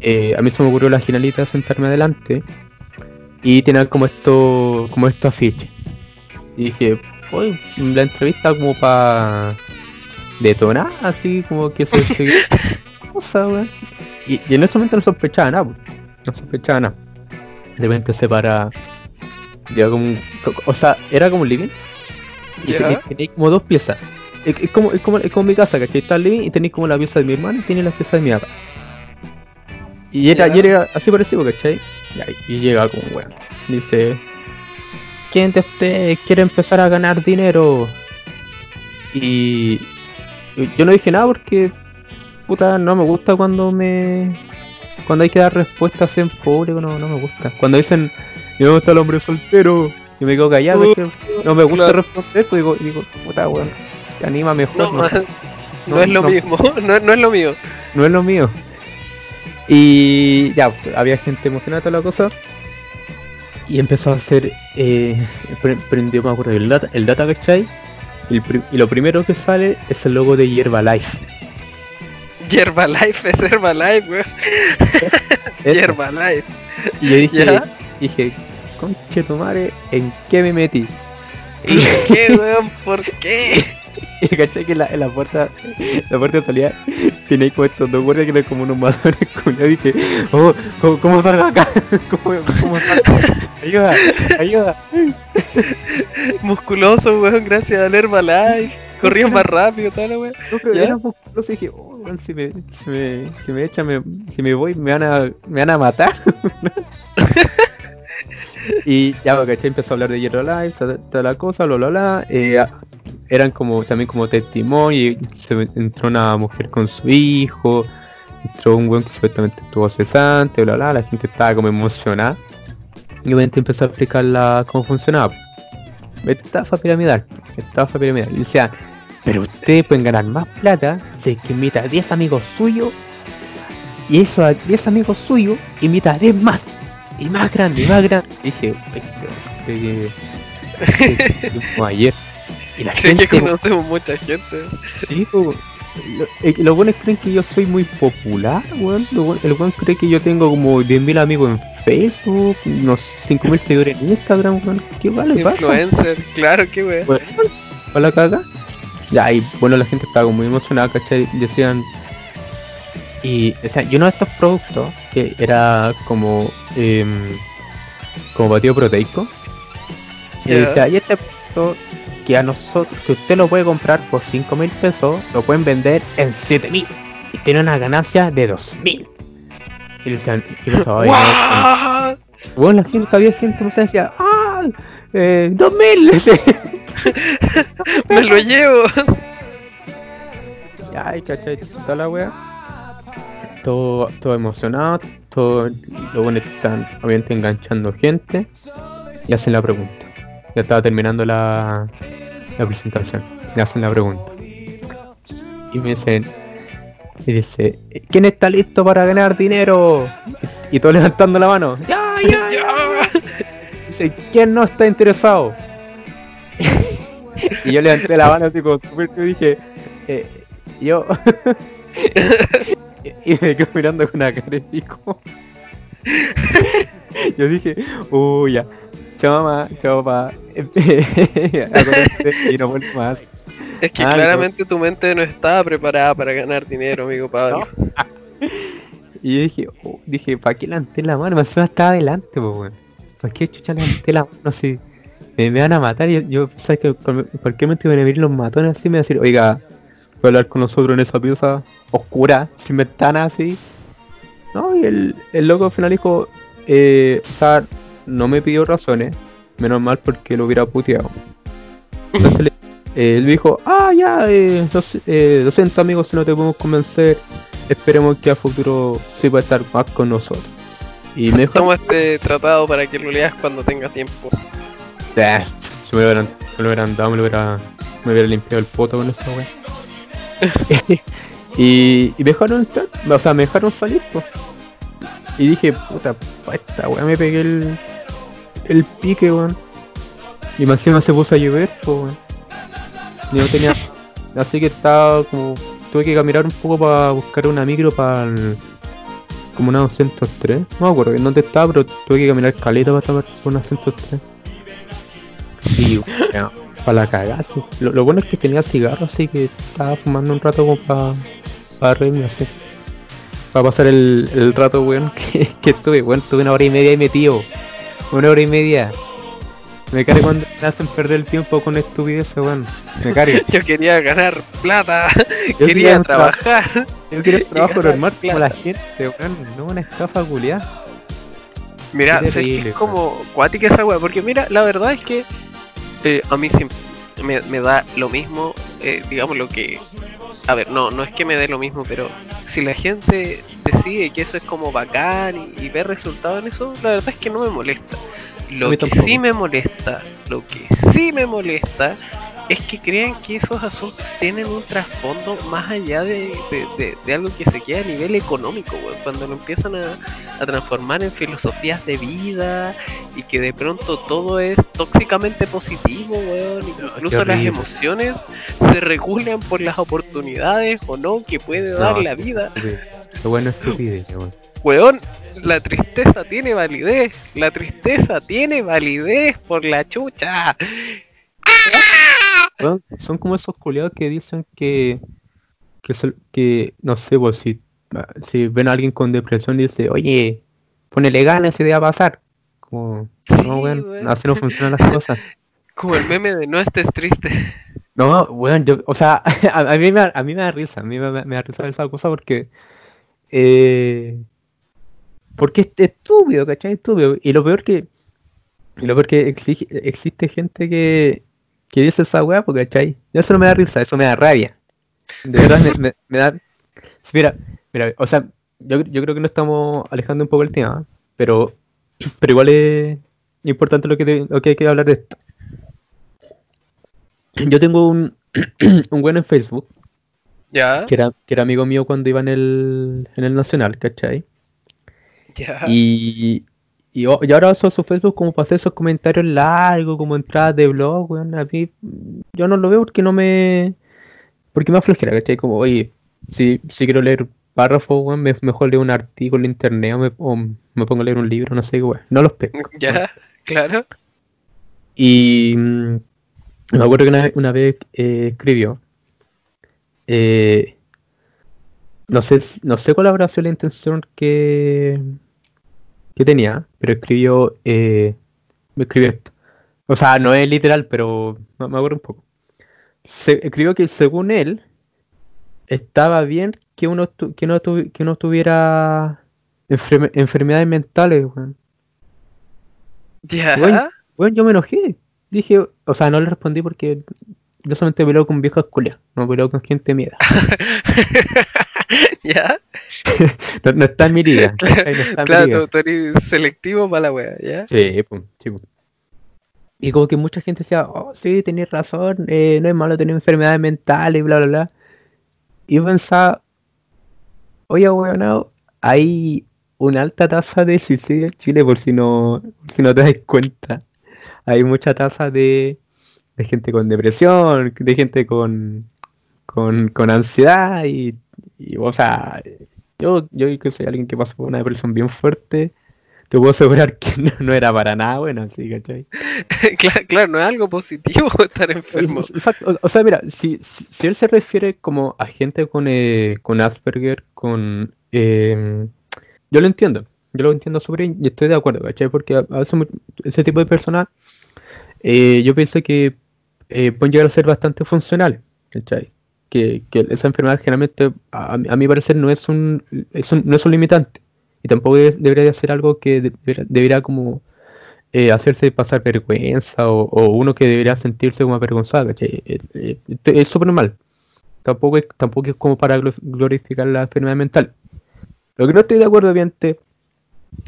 Eh, a mí se me ocurrió la finalita de sentarme adelante. Y tener como esto, como estos afiches. Y dije, hoy la entrevista como para detonar, así como que se se- cosa, weón. Y, y en ese momento no sospechaba nada, no sospechaba nada. De repente se para. Lleva como un- O sea, era como un living. Y tenéis como dos piezas. Es, es como, es, como, es como mi casa, ¿cachai? Está el living y tenéis como la pieza de mi hermano y tiene la pieza de mi papá. Y era, y era así parecido, ¿cachai? Y, y llega como, weón. Dice: ¿Quién de ustedes quiere empezar a ganar dinero? Y yo no dije nada porque, puta, no me gusta cuando me. Cuando hay que dar respuestas en público, no, no me gusta. Cuando dicen, yo me gusta el hombre soltero, y me quedo callado, es que no me gusta Claro. responder, pues digo, digo, puta, weón, te anima mejor. No, No, man, no, no, es lo mismo, no, no es lo mío. no es lo mío. Y ya, pues, había gente emocionada toda la cosa. Y empezó a hacer, eh, pre- prendió, me acuerdo, el data, el data ¿cachai? Y, lo primero que sale es el logo de Herbalife. Herbalife es Herbalife, weón. Eso. Herbalife. Y yo dije, ¿Ya? dije, conche tu madre, ¿en qué me metí? ¿Por qué, weón? ¿Por qué? Y caché que la, en la puerta, la puerta de salida, tiene como estos dos guardias que eran como unos matones culiados. Dije, oh, ¿cómo, cómo salgo acá? ¿Cómo, cómo salgo? Ayuda, ayuda. Musculoso, weón, gracias al Herbalife. Corrían más rápido, tal, weón. No, pero era musculoso y dije, oh, si me, si me, si me echan, me- si me voy, me van a, me van a matar. y ya, pues, ¿cachai? Empezó a hablar de Hierro Live, toda, toda la cosa, bla, bla, bla. eh, eran como, también como testimonio, y se entró una mujer con su hijo, entró un weón que supuestamente estuvo cesante, bla, bla, la gente estaba como emocionada. Y obviamente empezó a explicar la, cómo funcionaba. Estafa piramidal, estafa piramidal. Y decía, pero ustedes pueden ganar más plata si es que invita a 10 amigos suyos. Y eso a 10 amigos suyos invita a 10 más. Y más grande, y más grande. Dije, "Ay, pero, que- que- que- como ayer. Y la gente, que conocemos mucha gente. sí, lo- eh, los buenos creen que yo soy muy popular, weón. El weón cree que yo tengo como 10.000 amigos en Facebook, unos 5.000 seguidores en Instagram, weón. ¿Qué vale? pasa? Influencer, claro que weón. Bueno, ¿para la caga? Ya, y bueno, la gente estaba como muy emocionada, ¿cachai? Decían. Y, o sea, y uno de estos productos, que era como. em, como batido proteico, y Ya. decía, y este producto que a nosotros, que usted lo puede comprar por 5 mil pesos, lo pueden vender en 7 mil. Y tiene una ganancia de 2 mil. Y bueno, la gente, había gente que decía, ¡ah! Eh, ¡2000! Me lo llevo. Ay, cachai, toda la wea. Todo, todo emocionado, todo, los buenos están obviamente enganchando gente y hacen la pregunta. Ya estaba terminando la, la presentación. Y hacen la pregunta. Y me dicen, y dice, ¿quién está listo para ganar dinero? Y, y todos levantando la mano. Ya, ya, ya. Dice, ¿quién no está interesado? y yo levanté la mano así como súper y dije, eh, yo. y me quedo mirando con una cara de pico. yo dije, uy, ya. Chao mamá, chao papá. Y no vuelvo más. Es que Ah, claramente tu mente no estaba preparada para ganar dinero, amigo Pablo. Y yo dije, oh, dije, ¿para qué levanté la mano? Más estaba adelante, pues, weón. ¿Para qué chucha levanté la mano así? Me, me van a matar y yo, ¿sabes que por cualquier momento iban a venir los matones así? Me van a decir, oiga, ¿puede hablar con nosotros en esa pieza oscura, sin ventanas así? No, y el, el loco al final dijo, eh, o sea, no me pidió razones, menos mal porque lo hubiera puteado. Entonces le- eh, él dijo, ah, ya, eh, dos- eh, 200 amigos si no te podemos convencer, esperemos que a futuro sí va a estar más con nosotros. Y me dijo, este tratado para que lo leas cuando tengas tiempo. "Ah, si me lo hubieran, me lo hubieran dado, me lo hubiera, me hubiera limpiado el poto con esa wea. y, y me dejaron entrar, o sea, me dejaron salir, pues. Y dije, puta, pa' esta wea me pegué el, el pique, weón. Y más encima se puso a llover, pues, weón. Y no tenía. Así que estaba como. Tuve que caminar un poco para buscar una micro para el. Como una 203. No me acuerdo en dónde estaba, pero tuve que caminar caleta para estar una 203. Y weón, para la. Lo, lo bueno es que tenía cigarro, así que estaba fumando un rato como para. Para reírme así. Para pasar el, el rato, weón, que, que estuve. Weón, estuve una hora y media ahí metido. Una hora y media. Me carga cuando me hacen perder el tiempo con estupideces, weón. Me carga. Yo quería ganar plata, Yo quería tra- trabajar. Yo quiero trabajo normal como la gente, weón. No una estafa culiada. Mira, es como cuática esa weá, porque mira, la verdad es que eh, a mí siempre me, me da lo mismo, eh, digamos lo que... A ver, no, no es que me dé lo mismo, pero si la gente decide que eso es como bacán y, y ve resultados en eso, la verdad es que no me molesta. Lo que sí me molesta, lo que sí me molesta es que crean que esos asuntos tienen un trasfondo más allá de, de- de- de algo que se queda a nivel económico, weón. Cuando lo empiezan a, a transformar en filosofías de vida y que de pronto todo es tóxicamente positivo, weón. incluso las emociones se regulan por las oportunidades o no que puede No, dar la vida. Lo bueno es estupidez, weón. Weón, la tristeza tiene validez. La tristeza tiene validez por la chucha. Weón, Son como esos culiados que dicen que. Que, que no sé, pues si, si ven a alguien con depresión y dice, oye, ponele ganas y te va a pasar. Como, Sí, no, weón, weón. así no funcionan las cosas. Como el meme de no estés triste. No, weón, yo, o sea, a, a mí me, a mí me da risa, a mí me, me da risa esa cosa porque, eh, porque es estúpido, ¿cachai? Estúpido. Y lo peor que, y lo peor que exige- existe gente que, que dice esa weá, porque, ¿cachai? Eso no me da risa, eso me da rabia. De verdad me, me- me da, mira, mira, o sea, yo, yo creo que no estamos alejando un poco el tema, ¿eh? pero, pero igual es importante lo que, te- lo que hay que hablar de esto. Yo tengo un, un güey en Facebook Ya, que era, que era amigo mío cuando iba en el, en el Nacional, ¿cachai? ya. Y, y, y ahora uso su Facebook como para hacer esos comentarios largos, como entradas de blog, weón. A mí, yo no lo veo porque no me. Porque me aflojera, ¿cachai? Como, oye, si, si quiero leer párrafos, weón, me, mejor leo un artículo en internet o me, o me pongo a leer un libro, no sé, weón. No los pego. Ya, claro. Y mm, me acuerdo que una, vez- una vez eh, escribió. eh, no sé, no sé cuál habrá sido la intención que, que tenía, pero escribió, eh, me escribió esto. O sea, no es literal, pero me, me acuerdo un poco. Se, escribió que según él, estaba bien que uno, tu- que uno, tuvi- que uno tuviera enferme- enfermedades mentales, weón. Ya. Bueno. Bueno, yo me enojé. Dije, o sea, no le respondí porque yo solamente peleo con viejas culias, no peleo con gente mierda. ya. No, no está en mi liga. ¿cachai? No está en mi Claro, liga. tú, tú eres selectivo para la wea, ¿ya? Sí, pum, sí, pum. Y como que mucha gente decía, oh, sí, tenés razón, eh, no es malo tener enfermedades mentales, bla, bla, bla. Y yo pensaba, oye, weón, hay una alta tasa de suicidio en Chile, por si no, por si no te das cuenta. Hay mucha tasa de, de gente con depresión, de gente con, con, con ansiedad y, y, o sea, yo, yo que soy alguien que pasó por una depresión bien fuerte, te puedo asegurar que no, no era para nada bueno, así, ¿cachai? claro, claro, no es algo positivo estar enfermo. Exacto, o, o sea, mira, si, si, él se refiere como a gente con, eh, con Asperger, con... eh, yo lo entiendo, yo lo entiendo bien y estoy de acuerdo, ¿cachai? Porque a, veces ese tipo de personas, eh, yo pienso que eh, pueden llegar a ser bastante funcionales, ¿cachai? Que, esa enfermedad generalmente, a, a mi- parecer, no es un, no es un limitante y tampoco de- debería de ser algo que de- debería, debería como eh, hacerse pasar vergüenza o, uno que debería sentirse como avergonzado. Eh, eh, es súper normal. Tampoco es, tampoco es como para glo- glorificar la enfermedad mental. Lo que no estoy de acuerdo, obviamente,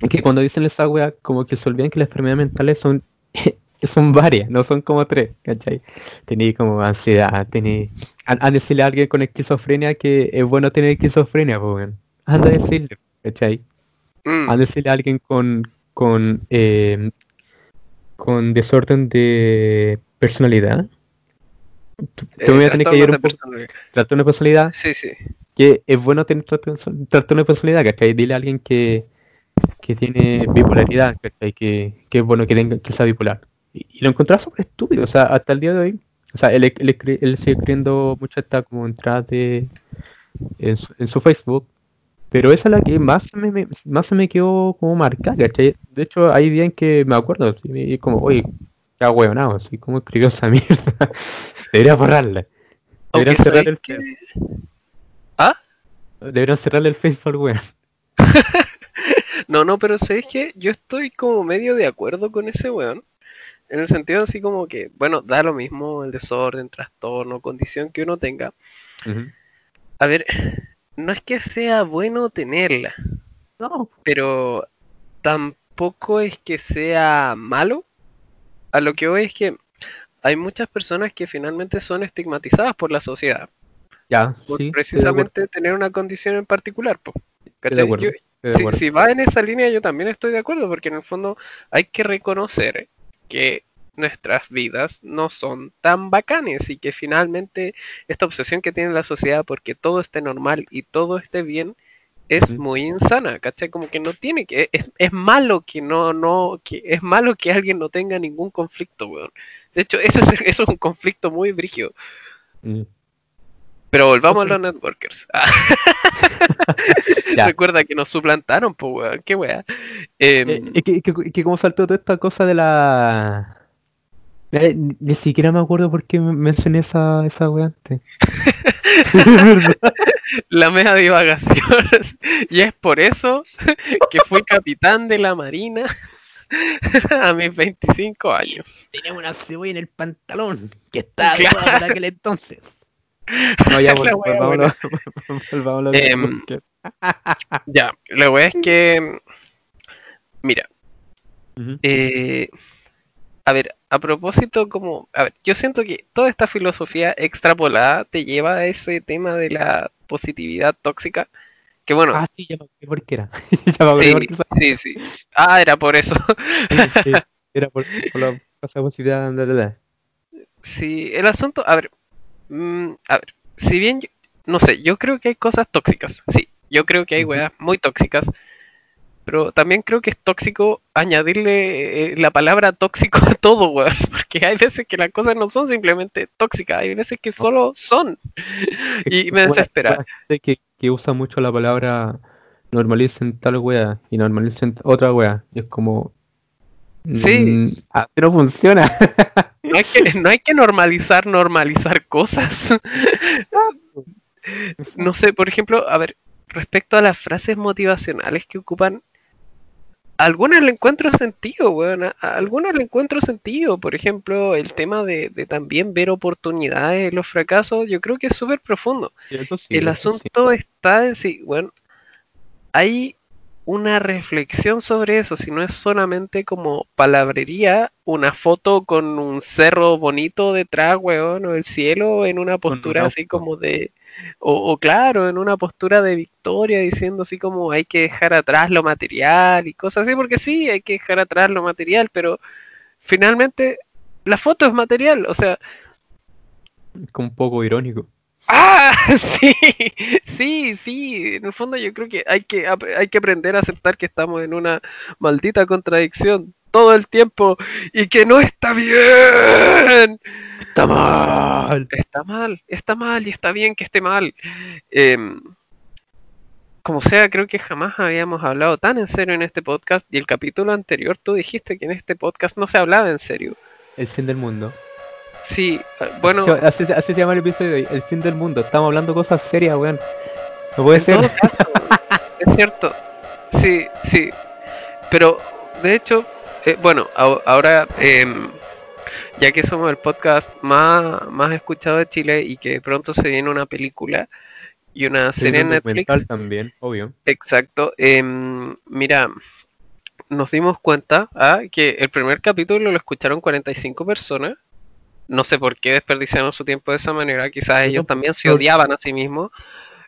es que cuando dicen esa wea, como que se olvidan que las enfermedades mentales son, son varias, no son como tres, ¿cachai? Tenéis como ansiedad, tenéis... A, a decirle a alguien con esquizofrenia que es bueno tener esquizofrenia, pues. Anda a decirle, ¿cachai? Mm, a decirle a alguien con, con, eh, con desorden de personalidad. Tú- Eh, Te voy a tener que ir un poco personalidad. trastorno de personalidad, Sí, sí. que es bueno tener trastorno de personalidad, ¿cachai? Dile a alguien que, que tiene bipolaridad, ¿cachai? Que, que es bueno que tenga que sea bipolar. Y, y lo encontraba súper estúpido, o sea, hasta el día de hoy, o sea, él, él, él sigue escribiendo mucho esta como entrada de en su, en su Facebook, pero esa es la que más se me, me- más se me quedó como marcada, ¿cachai? De hecho, hay días en que me acuerdo, y como, oye, qué huevonado, así, ¿cómo escribió esa mierda? Debería borrarla. Deberían cerrar ¿sabes el qué? ¿Ah? Deberían cerrarle el Facebook, weón. No, no, pero sabes que yo estoy como medio de acuerdo con ese weón. En el sentido así como que, bueno, da lo mismo el desorden, trastorno, condición que uno tenga. A ver, no es que sea bueno tenerla, No, pero tampoco es que sea malo. A lo que voy es que hay muchas personas que finalmente son estigmatizadas por la sociedad, ya, por sí, precisamente tener una condición en particular. po. de acuerdo, Yo- de si, acuerdo. si va en esa línea, yo también estoy de acuerdo, porque en el fondo hay que reconocer que nuestras vidas no son tan bacanes y que finalmente esta obsesión que tiene la sociedad porque todo esté normal y todo esté bien es muy insana, ¿cachai? Como que no tiene que, es, es malo que no, no, que es malo que alguien no tenga ningún conflicto, weón. De hecho, ese es, eso es un conflicto muy brígido. Mm. Pero volvamos a los networkers. Ah. Recuerda que nos suplantaron, pues, weón, qué weá. Eh, es que, es que, es que como saltó toda esta cosa de la... Eh, ni, siquiera me acuerdo por qué me- mencioné esa, esa wea antes. La mega divagación. y es por eso que fui capitán de la marina a mis 25 años. Tenía una cebolla en el pantalón que estaba Claro. para aquel entonces. No, ya, La vol- volvámonos, volvámonos al Em. Ya, la weá es que. Mira, eh, a ver, a propósito, como. A ver, yo siento que toda esta filosofía extrapolada te lleva a ese tema de la positividad tóxica. Que bueno, Ah, sí, ya me acordé por qué era. ya me acordé sí, por qué esa- sí, sí. Ah, era por eso. sí, sí, Era por, por la posibilidad de la Sí, el asunto, a ver, mm, a ver, si bien, yo- no sé, yo creo que hay cosas tóxicas, sí, yo creo que hay weas muy tóxicas, pero también creo que es tóxico añadirle eh, la palabra tóxico a todo, weón, porque hay veces que las cosas no son simplemente tóxicas, hay veces que solo son, y me desespera. que, que usa mucho la palabra normalicen tal wea y normalicen otra wea. Y es como. Sí. mm, así no funciona. No hay que, no hay que normalizar, normalizar cosas. No sé, por ejemplo, a ver, respecto a las frases motivacionales que ocupan, a algunas le encuentro sentido, weón. A algunas le encuentro sentido. Por ejemplo, el tema de, de también ver oportunidades en los fracasos, yo creo que es súper profundo. Sí, El sí. asunto está en sí, bueno, hay una reflexión sobre eso, si no es solamente como palabrería, una foto con un cerro bonito detrás, weón, o el cielo en una postura así como de, o, o claro, en una postura de victoria, diciendo así como hay que dejar atrás lo material y cosas así, porque sí, hay que dejar atrás lo material, pero finalmente la foto es material, o sea, Como un poco irónico. Ah, sí, sí, sí. En el fondo yo creo que hay que hay que aprender a aceptar que estamos en una maldita contradicción todo el tiempo y que no está bien. Está mal. Está mal, está mal y está bien que esté mal. Em, como sea, creo que jamás habíamos hablado tan en serio en este podcast y el capítulo anterior tú dijiste que en este podcast no se hablaba en serio. El fin del mundo. Sí, eh, bueno, Así, así- se llama el episodio de hoy. El fin del mundo. Estamos hablando cosas serias, weón. No puede En ser. todo caso, es cierto. Sí, sí. Pero, de hecho, eh, bueno, ahora, em, ya que somos el podcast más, más escuchado de Chile y que pronto se viene una película y una Sí, serie en Netflix, también, obvio. exacto, em, mira, nos dimos cuenta ah, que el primer capítulo lo escucharon 45 personas. No sé por qué desperdiciaron su tiempo de esa manera. Quizás ellos también se odiaban a sí mismos.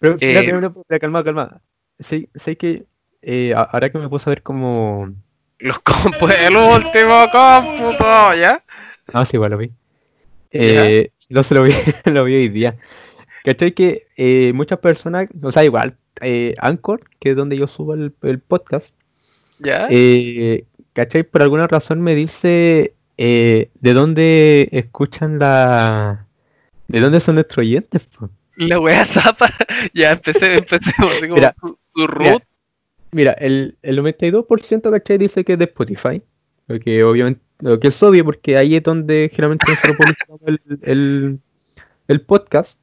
Pero, Eh, espérate, espérate, calma, calma. Sé, sé que eh, ahora que me puse a ver como los compus, el último cómputo, ¿ya? Ah, sí, igual lo vi. Eh, no se lo vi, lo vi hoy día. ¿Cachai? Que eh, muchas personas, o sea, igual, eh, Anchor, que es donde yo subo el, el podcast, ¿Ya? eh, ¿cachai? Por alguna razón me dice eh, de dónde escuchan la... ¿De dónde son nuestros oyentes? po? La wea zapa. Ya empecé, así como Mira, su, su Mira, root. mira, el, el 92% ¿cachai? dice que es de Spotify. Lo que obviamente, lo que es obvio porque ahí es donde generalmente nosotros publicamos el, el, el podcast.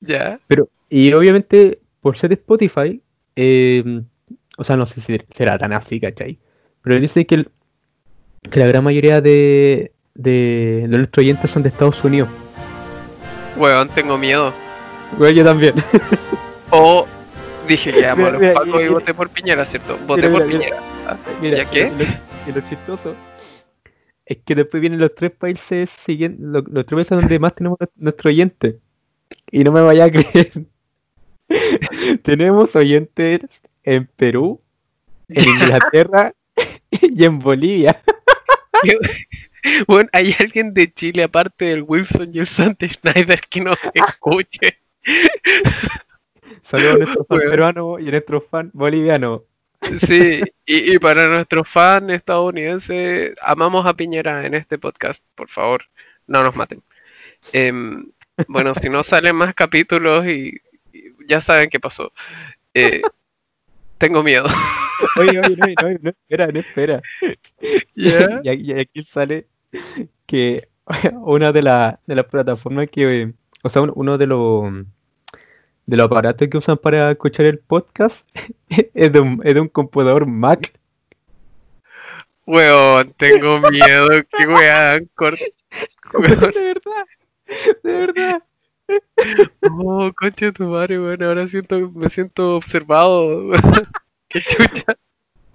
Ya. Pero, y obviamente, por ser Spotify, eh, o sea, no sé si será tan así, ¿cachai? Pero dice que, el- que la gran mayoría de, de, de nuestros oyentes son de Estados Unidos. Weón, tengo miedo. Bueno, yo también. O dije que amo a los Mira, mira, y mira. voté por Piñera, ¿cierto? Voté por Piñera. Mira, ¿Ya qué? y lo, y lo chistoso es que después vienen los tres países siguientes, los, los tres países donde más tenemos nues- nuestro oyente. Y no me vaya a creer. tenemos oyentes en Perú, en Inglaterra y en Bolivia. Bueno, hay alguien de Chile aparte del Wilson y el Santi Schneider que nos escuche. Saludos a nuestros fan Weón. peruanos y a nuestros fan bolivianos. Sí, y, y para nuestros fans estadounidenses, amamos a Piñera en este podcast, por favor, no nos maten. Em, bueno, si no salen más capítulos y, y ya saben qué pasó. Eh, tengo miedo. Oye, oye, no, no, no espera, no espera. ¿Ya? Y, aquí- y aquí sale que una de, la- de las plataformas que, o sea, un- uno de los de los aparatos que usan para escuchar el podcast es de un, es de un computador Mac. Weón, tengo miedo, qué weón, cort- weón. De verdad, de verdad. Oh, concha de tu madre, weón, ahora siento, me siento observado. Qué chucha.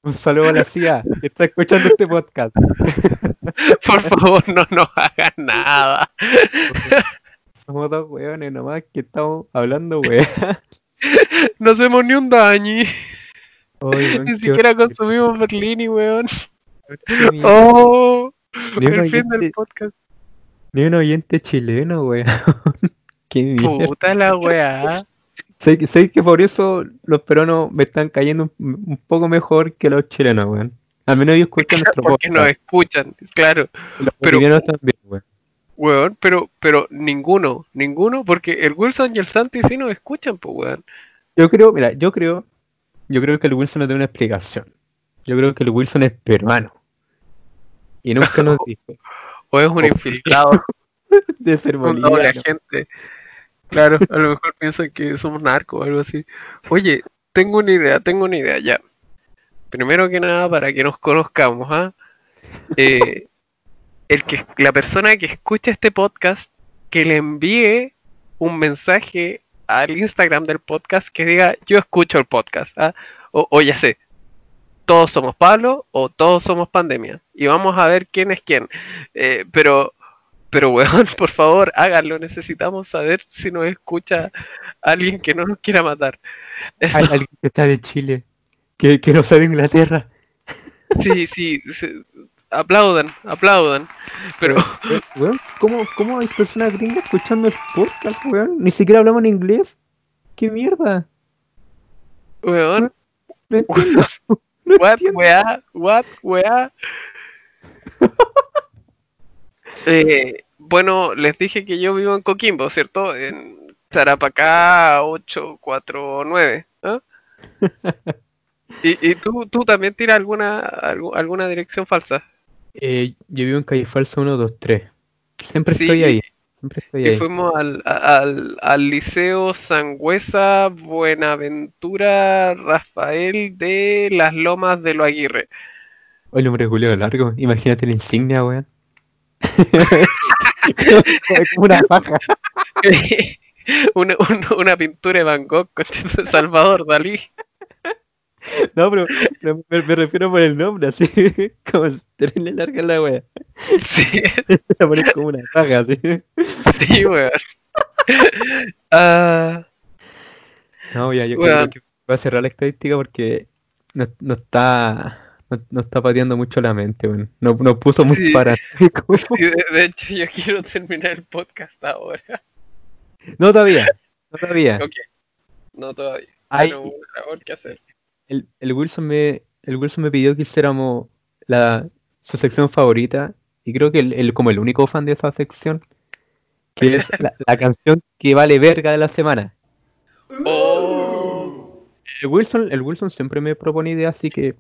Un saludo a la CIA que está escuchando este podcast. Por favor, no nos hagan nada. Somos dos weones nomás que estamos hablando, weón. No hacemos ni un daño. Ni Ni siquiera consumimos Berlini, weón. Oh, Ni el fin del podcast. ni un oyente chileno, weón. Qué mierda. Puta la weá. Sé, que- sé que por eso los peruanos me están cayendo un, un poco mejor que los chilenos, weón. Al menos ellos escuchan nuestro Porque nos escuchan, claro. Los pero- bolivianos también, weón. Weón, pero, pero ninguno, ninguno, porque el Wilson y el Santi sí nos escuchan, pues weón. Yo creo, mira, yo creo, yo creo que el Wilson no tiene una explicación. Yo creo que el Wilson es peruano. Y nunca nos dijo O es un infiltrado, de ser un doble boliviano. agente. Claro, a lo mejor piensan que somos narcos o algo así. Oye, tengo una idea, tengo una idea ya. Primero que nada, para que nos conozcamos, ¿ah? Eh, el que, la persona que escucha este podcast, que le envíe un mensaje al Instagram del podcast que diga, yo escucho el podcast, ¿ah? O, o ya sé, todos somos Pablo o todos somos pandemia. Y vamos a ver quién es quién. Eh, pero, pero weón, por favor, háganlo. Necesitamos saber si nos escucha alguien que no nos quiera matar. Eso, Hay alguien que está de Chile, que, que no sabe de Inglaterra. sí, sí, sí, aplaudan, aplaudan. Pero, weón, ¿cómo, ¿cómo hay personas gringas escuchando el podcast, weón? Ni siquiera hablamos en inglés. ¿Qué mierda? weón, No entiendo. No what, entiendo. weá, what, weá. Eh, bueno, les dije que yo vivo en Coquimbo, ¿cierto? En Tarapacá 849. ¿ah? ¿Y, y tú, tú también tiras alguna, algu- alguna dirección falsa? Eh, yo vivo en Calle Falsa 123. Siempre Sí, estoy ahí. Siempre estoy Y ahí. fuimos al, al, al Liceo Sangüesa Buenaventura Rafael de las Lomas de lo Aguirre. Oye, el hombre Julio largo. Imagínate la insignia, weón. Como una paja. una, una, una pintura de Van Gogh con Salvador Dalí. No, pero me, me refiero por el nombre, así. Como terrible larga la wea. Sí, La pones como una paja, así. sí, weón. Ah, No, ya, yo creo que voy a cerrar la estadística porque no, no está, nos, nos está pateando mucho la mente, weón. Nos, nos puso muy paranoicos. Sí, de, hecho, yo quiero terminar el podcast ahora. No todavía, no todavía. No todavía. Hay- que hacer. el, el Wilson me el Wilson me pidió que hiciéramos la su sección favorita y creo que el, el- como el único fan de esa sección que es la, la canción que vale verga de la semana. Oh, El Wilson, el Wilson siempre me propone ideas, así que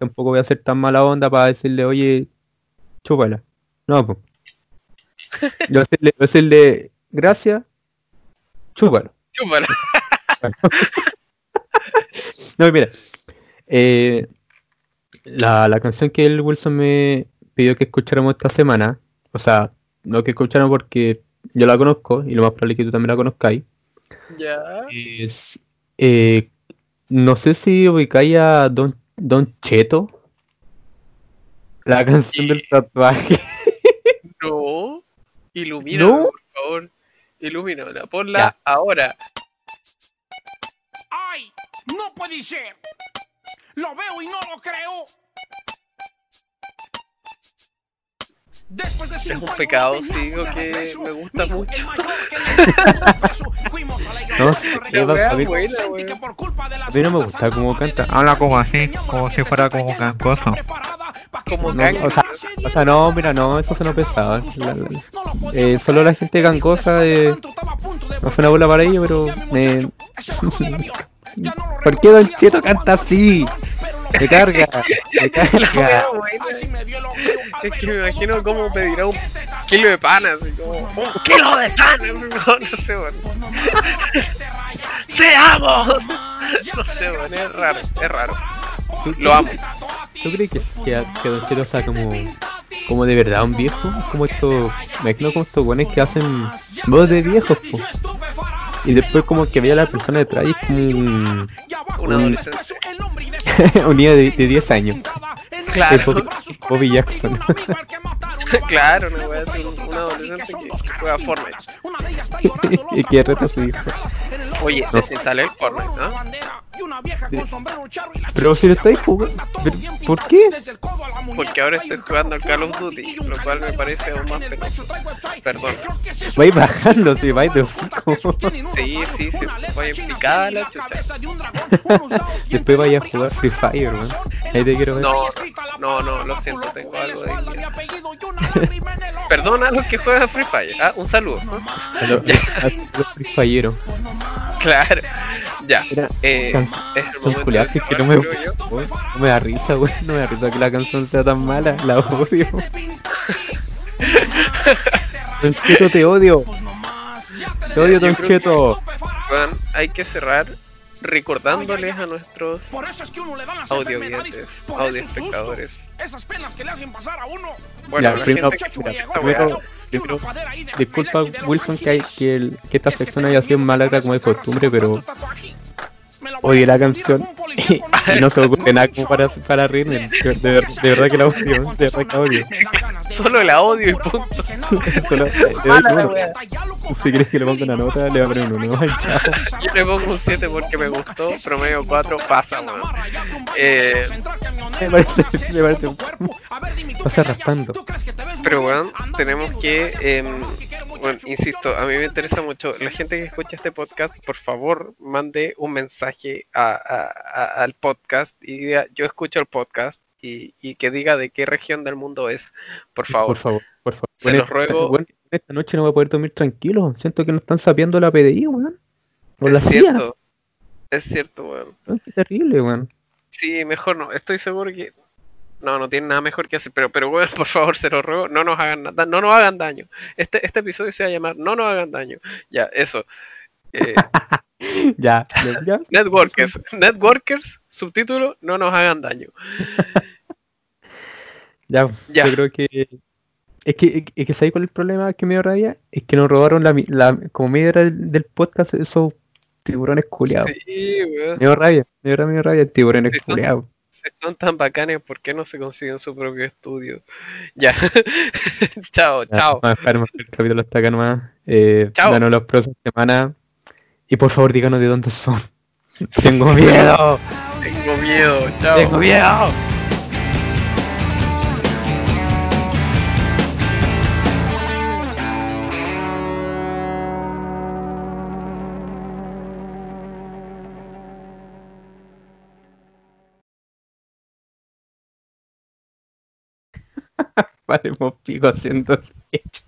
tampoco voy a ser tan mala onda para decirle, oye, chúpala. No, pues. Yo decirle, decirle, gracias, chúpalo. chúpala. No, mira, eh, la, la canción que el Wilson me pidió que escucháramos esta semana, o sea, no que escucháramos porque yo la conozco y lo más probable es que tú también la conozcáis, Ya. es, eh, no sé si ubicáis a Don, Don Cheto, la canción del tatuaje. No. Ilumíname, ¿No? por favor. Ilumínala. Ponla Ya. ahora. ¡Ay! ¡No puede ser! Lo veo y no lo creo. Después de un pecado, sí, que me gusta mucho. No, va- a mí- A mí no me gusta cómo canta. Habla como así, como si fuera como que Como. No, o sea, llegase o sea, no, mira, no, eso suena pesado. La- la- eh, solo la gente gangosa eh, no fue una bola para ello, pero ¿Por qué Don Cheto canta así? Me carga, me carga. Es que me imagino ¿cómo pedirá un kilo de pan, así como. ¡Un kilo de pan! No, no sé, weón. ¡Te amo! No sé, weón, es raro, es raro. Lo amo. ¿Tú crees que, que, que Don Cheto sea como, como de verdad un viejo? Como estos, me imagino como estos guanes que hacen voz de viejos, po. Y después como que veía a la persona detrás y es como un, Un niño de, de 10 años. Claro. Bobby, Bobby Jackson. Claro, una wea así, un, un adolescente que, juega Fortnite. y que reta a su hijo. Oye, desinstalé el Fortnite, ¿no? Pero si lo estáis jugando, ¿pero ¿por qué? Porque ahora estoy jugando al Call of Duty, lo cual me parece aún más penoso. Perdón. Vais bajando, si vais de. Sí, sí, sí, voy en picada la chucha. Después vaya a jugar Free Fire, weón. Ahí te quiero ver. No, no, no, lo siento, tengo algo de. Perdona a los que juegan Free Fire. Ah, un saludo. A los, Free Fireros. Claro. Ya. Era Eh, can- es el de que no me, no da risa, weón. No me da risa que la canción sea tan mala. La odio. Don Cheto, te odio. Te odio, Don Cheto. Bueno, hay que cerrar recordándoles a nuestros Audio oyentes, audio espectadores. sustos, Esas penas que le hacen pasar a uno. bueno, Ya, la primero- gente que escucha mira, esta primero- weá. primero, Disculpa, Wilson, que, hay, que, el- que esta sección haya sido mala como de costumbre, pero odio la canción y, no se ocurre nada como para, para reírme. De, de de verdad que la odio, de verdad que la odio. Solo la odio y punto. Solo- wea. Si quieres que le ponga una nota, le voy a poner uno. ¿no? Chao. Yo le pongo un 7 porque me gustó, promedio 4 pasa, weón. Eh, Me parece, me parece. Pasa raspando. pero weón, tenemos que, em, bueno, insisto, a mí me interesa mucho, la gente que escucha este podcast, por favor, mande un mensaje a- a- a- al podcast y diga, yo escucho el podcast y, y que diga de qué región del mundo es, por favor. Por favor, por favor. Se Bueno, los ruego. bueno, esta noche no voy a poder dormir tranquilo. Siento que nos están sapeando la PDI, weón. Por la es CIA. cierto, es cierto, weón. Qué terrible, weón. Sí, mejor no. Estoy seguro que. No, no tienen nada mejor que hacer. Pero, pero bueno, por favor, se los ruego, no nos hagan nada, no nos hagan daño. Este, este episodio se va a llamar No nos hagan daño. Ya, eso. Eh, Ya, ya. networkers, networkers, subtítulo, no nos hagan daño. Ya, Ya. yo creo que. Es que, es que ¿sabes cuál es el problema que me dio rabia? Es que nos robaron la, la como media del, del podcast esos tiburones culeados. Sí, weón. Me dio rabia, me dio rabia, me dio rabia, tiburones Sí, son- culeados. Si son tan bacanes, ¿por qué no se consiguen su propio estudio? Ya. chao, Ya, chao. Vamos a dejar el capítulo hasta acá nomás. Eh, Chao. Danos las próximas semanas. Y por favor, díganos de dónde son. Tengo miedo. Tengo miedo, chao. Tengo miedo. Paremos pico haciendo sketch.